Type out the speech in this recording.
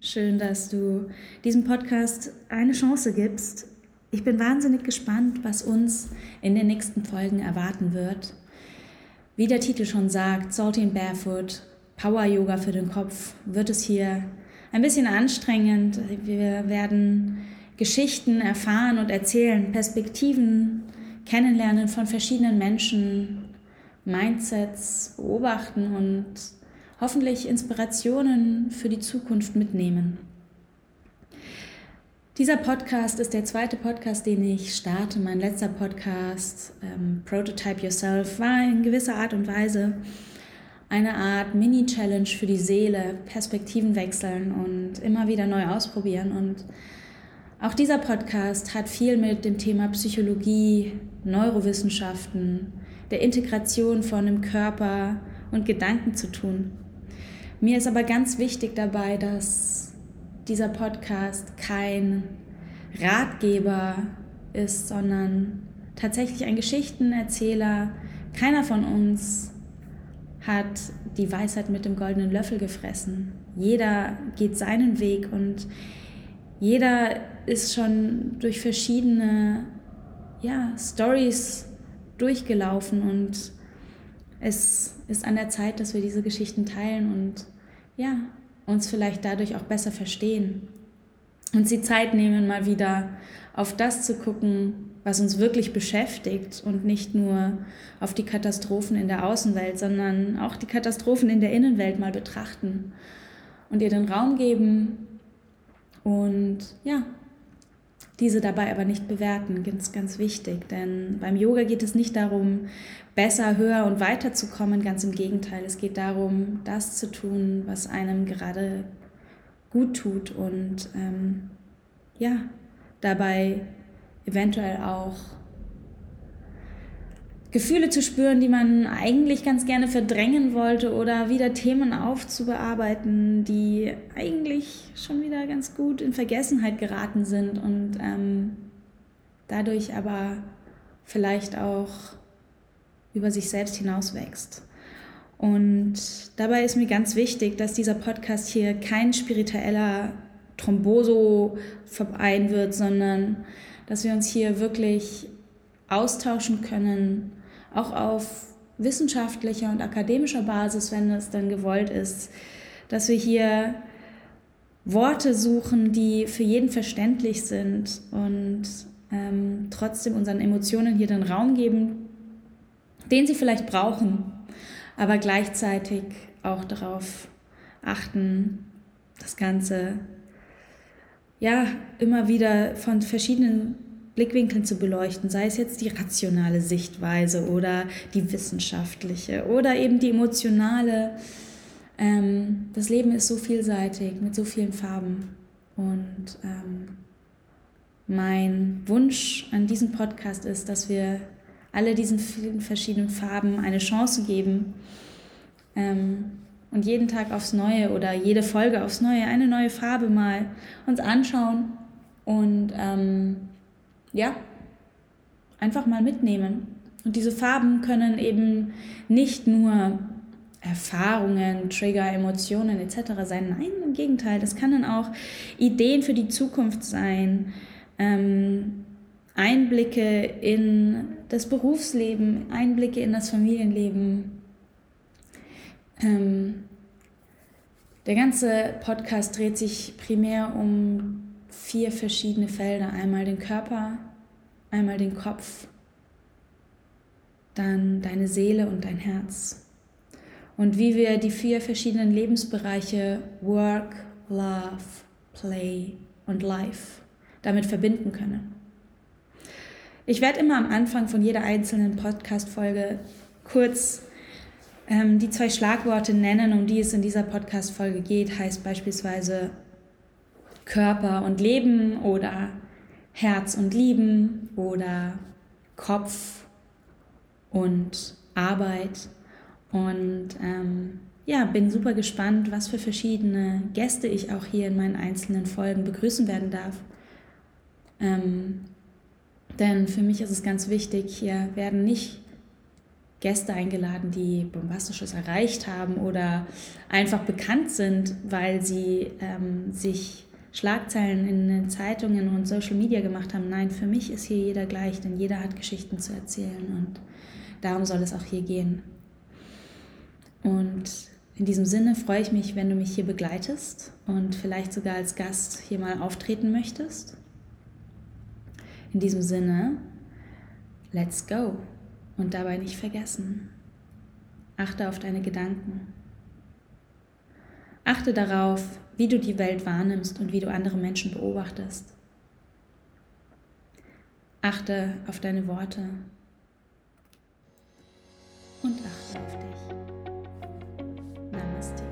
Schön, dass du diesem Podcast eine Chance gibst. Ich bin wahnsinnig gespannt, was uns in den nächsten Folgen erwarten wird. Wie der Titel schon sagt, Salty and Barefoot, Power Yoga für den Kopf, wird es hier ein bisschen anstrengend. Wir werden Geschichten erfahren und erzählen, Perspektiven kennenlernen von verschiedenen Menschen, Mindsets beobachten und hoffentlich Inspirationen für die Zukunft mitnehmen. Dieser Podcast ist der zweite Podcast, den ich starte. Mein letzter Podcast, ähm, Prototype Yourself, war in gewisser Art und Weise eine Art Mini-Challenge für die Seele, Perspektiven wechseln und immer wieder neu ausprobieren. Und auch dieser Podcast hat viel mit dem Thema Psychologie, Neurowissenschaften, der Integration von dem Körper und Gedanken zu tun. Mir ist aber ganz wichtig dabei, dass dieser Podcast kein Ratgeber ist, sondern tatsächlich ein Geschichtenerzähler. Keiner von uns hat die Weisheit mit dem goldenen Löffel gefressen. Jeder geht seinen Weg und jeder ist schon durch verschiedene ja, Stories durchgelaufen und es ist an der Zeit, dass wir diese Geschichten teilen und ja, uns vielleicht dadurch auch besser verstehen. Und sie Zeit nehmen, mal wieder auf das zu gucken, was uns wirklich beschäftigt und nicht nur auf die Katastrophen in der Außenwelt, sondern auch die Katastrophen in der Innenwelt mal betrachten und ihr den Raum geben und ja, diese dabei aber nicht bewerten, ganz, ganz wichtig. Denn beim Yoga geht es nicht darum, besser, höher und weiter zu kommen, ganz im Gegenteil. Es geht darum, das zu tun, was einem gerade gut tut und ähm, ja, dabei eventuell auch Gefühle zu spüren, die man eigentlich ganz gerne verdrängen wollte oder wieder Themen aufzubearbeiten, die eigentlich schon wieder ganz gut in Vergessenheit geraten sind und ähm, dadurch aber vielleicht auch über sich selbst hinaus wächst. Und dabei ist mir ganz wichtig, dass dieser Podcast hier kein spiritueller Tromboso-Verein wird, sondern dass wir uns hier wirklich austauschen können, auch auf wissenschaftlicher und akademischer Basis, wenn es dann gewollt ist, dass wir hier Worte suchen, die für jeden verständlich sind und ähm, trotzdem unseren Emotionen hier den Raum geben, den sie vielleicht brauchen, aber gleichzeitig auch darauf achten, das Ganze ja immer wieder von verschiedenen Blickwinkeln zu beleuchten, sei es jetzt die rationale Sichtweise oder die wissenschaftliche oder eben die emotionale. Ähm, das Leben ist so vielseitig mit so vielen Farben und ähm, mein Wunsch an diesem Podcast ist, dass wir alle diesen vielen verschiedenen Farben eine Chance geben ähm, und jeden Tag aufs Neue oder jede Folge aufs Neue eine neue Farbe mal uns anschauen und ähm, ja, einfach mal mitnehmen. Und diese Farben können eben nicht nur Erfahrungen, Trigger, Emotionen etc. sein. Nein, im Gegenteil, das kann dann auch Ideen für die Zukunft sein, ähm, Einblicke in das Berufsleben, Einblicke in das Familienleben. Ähm, der ganze Podcast dreht sich primär um vier verschiedene Felder. Einmal den Körper, einmal den Kopf, dann deine Seele und dein Herz. Und wie wir die vier verschiedenen Lebensbereiche Work, Love, Play und Life damit verbinden können. Ich werde immer am Anfang von jeder einzelnen Podcast-Folge kurz ähm, die zwei Schlagworte nennen, um die es in dieser Podcast-Folge geht. Heißt beispielsweise Körper und Leben oder Herz und Lieben oder Kopf und Arbeit. Und ähm, ja, bin super gespannt, was für verschiedene Gäste ich auch hier in meinen einzelnen Folgen begrüßen werden darf. Ähm, denn für mich ist es ganz wichtig, hier werden nicht Gäste eingeladen, die Bombastisches erreicht haben oder einfach bekannt sind, weil sie ähm, sich Schlagzeilen in Zeitungen und Social Media gemacht haben. Nein, für mich ist hier jeder gleich, denn jeder hat Geschichten zu erzählen und darum soll es auch hier gehen. Und in diesem Sinne freue ich mich, wenn du mich hier begleitest und vielleicht sogar als Gast hier mal auftreten möchtest. In diesem Sinne, let's go und dabei nicht vergessen. Achte auf deine Gedanken. Achte darauf, wie du die Welt wahrnimmst und wie du andere Menschen beobachtest. Achte auf deine Worte und achte auf dich. Namaste.